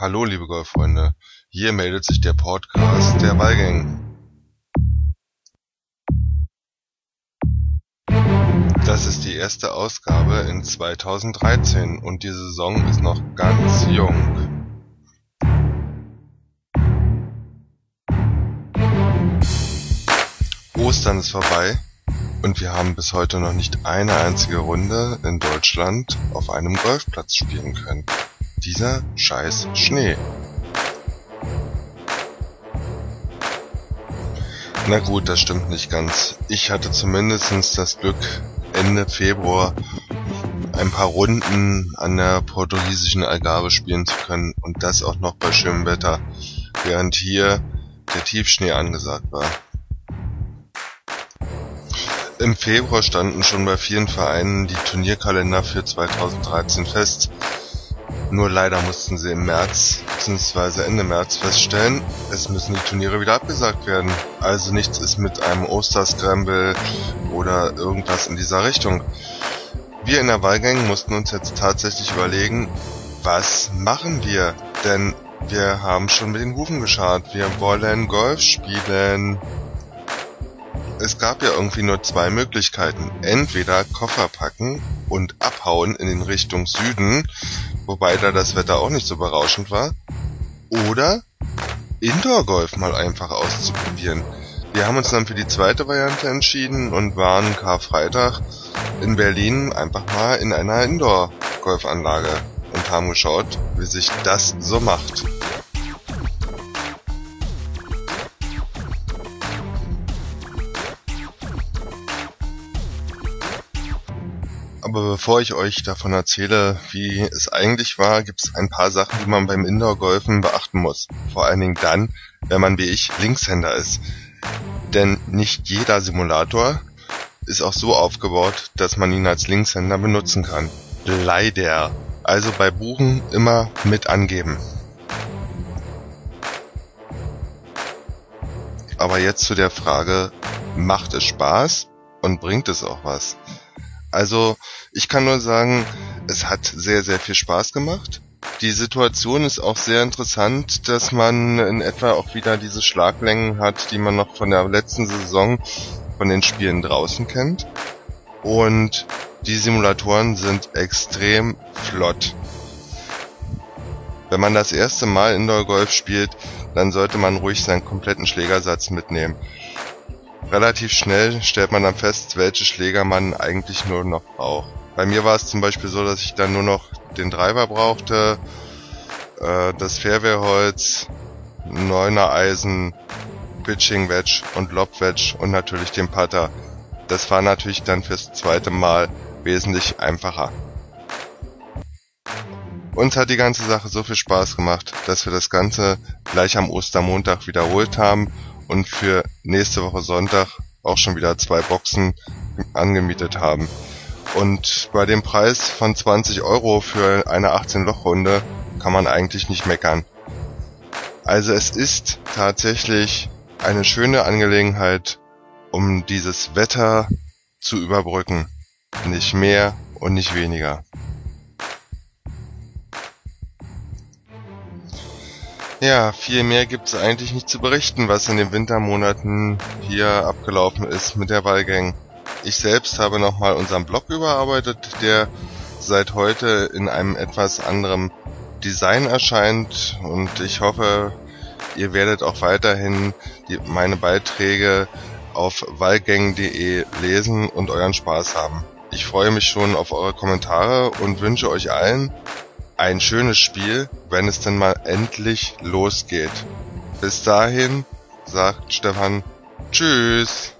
Hallo, liebe Golffreunde. Hier meldet sich der Podcast der Ballgang. Das ist die erste Ausgabe in 2013 und die Saison ist noch ganz jung. Ostern ist vorbei und wir haben bis heute noch nicht eine einzige Runde in Deutschland auf einem Golfplatz spielen können. Dieser scheiß Schnee. Na gut, das stimmt nicht ganz. Ich hatte zumindest das Glück, Ende Februar ein paar Runden an der portugiesischen Algarve spielen zu können und das auch noch bei schönem Wetter, während hier der Tiefschnee angesagt war. Im Februar standen schon bei vielen Vereinen die Turnierkalender für 2013 fest. Nur leider mussten sie im März bzw. Ende März feststellen, es müssen die Turniere wieder abgesagt werden. Also nichts ist mit einem Osterscramble oder irgendwas in dieser Richtung. Wir in der Wahlgang mussten uns jetzt tatsächlich überlegen, was machen wir? Denn wir haben schon mit den Hufen geschart. Wir wollen Golf spielen es gab ja irgendwie nur zwei Möglichkeiten. Entweder Koffer packen und abhauen in den Richtung Süden, wobei da das Wetter auch nicht so berauschend war, oder Indoor-Golf mal einfach auszuprobieren. Wir haben uns dann für die zweite Variante entschieden und waren Karfreitag in Berlin einfach mal in einer Indoor-Golfanlage und haben geschaut, wie sich das so macht. Aber bevor ich euch davon erzähle, wie es eigentlich war, gibt es ein paar Sachen, die man beim Indoor-Golfen beachten muss. Vor allen Dingen dann, wenn man wie ich Linkshänder ist. Denn nicht jeder Simulator ist auch so aufgebaut, dass man ihn als Linkshänder benutzen kann. Leider. Also bei Buchen immer mit angeben. Aber jetzt zu der Frage, macht es Spaß und bringt es auch was? Also, ich kann nur sagen, es hat sehr, sehr viel Spaß gemacht. Die Situation ist auch sehr interessant, dass man in etwa auch wieder diese Schlaglängen hat, die man noch von der letzten Saison von den Spielen draußen kennt. Und die Simulatoren sind extrem flott. Wenn man das erste Mal Indoor Golf spielt, dann sollte man ruhig seinen kompletten Schlägersatz mitnehmen. Relativ schnell stellt man dann fest, welche Schläger man eigentlich nur noch braucht. Bei mir war es zum Beispiel so, dass ich dann nur noch den Driver brauchte, äh, das Fairwayholz, Neuner Eisen, Pitching Wedge und Lob Wedge und natürlich den Putter. Das war natürlich dann fürs zweite Mal wesentlich einfacher. Uns hat die ganze Sache so viel Spaß gemacht, dass wir das Ganze gleich am Ostermontag wiederholt haben und für nächste Woche Sonntag auch schon wieder zwei Boxen angemietet haben. Und bei dem Preis von 20 Euro für eine 18-Loch-Runde kann man eigentlich nicht meckern. Also es ist tatsächlich eine schöne Angelegenheit, um dieses Wetter zu überbrücken. Nicht mehr und nicht weniger. Ja, viel mehr gibt's eigentlich nicht zu berichten, was in den Wintermonaten hier abgelaufen ist mit der Wahlgang. Ich selbst habe nochmal unseren Blog überarbeitet, der seit heute in einem etwas anderem Design erscheint und ich hoffe, ihr werdet auch weiterhin die, meine Beiträge auf wahlgängen.de lesen und euren Spaß haben. Ich freue mich schon auf eure Kommentare und wünsche euch allen ein schönes Spiel, wenn es denn mal endlich losgeht. Bis dahin sagt Stefan Tschüss.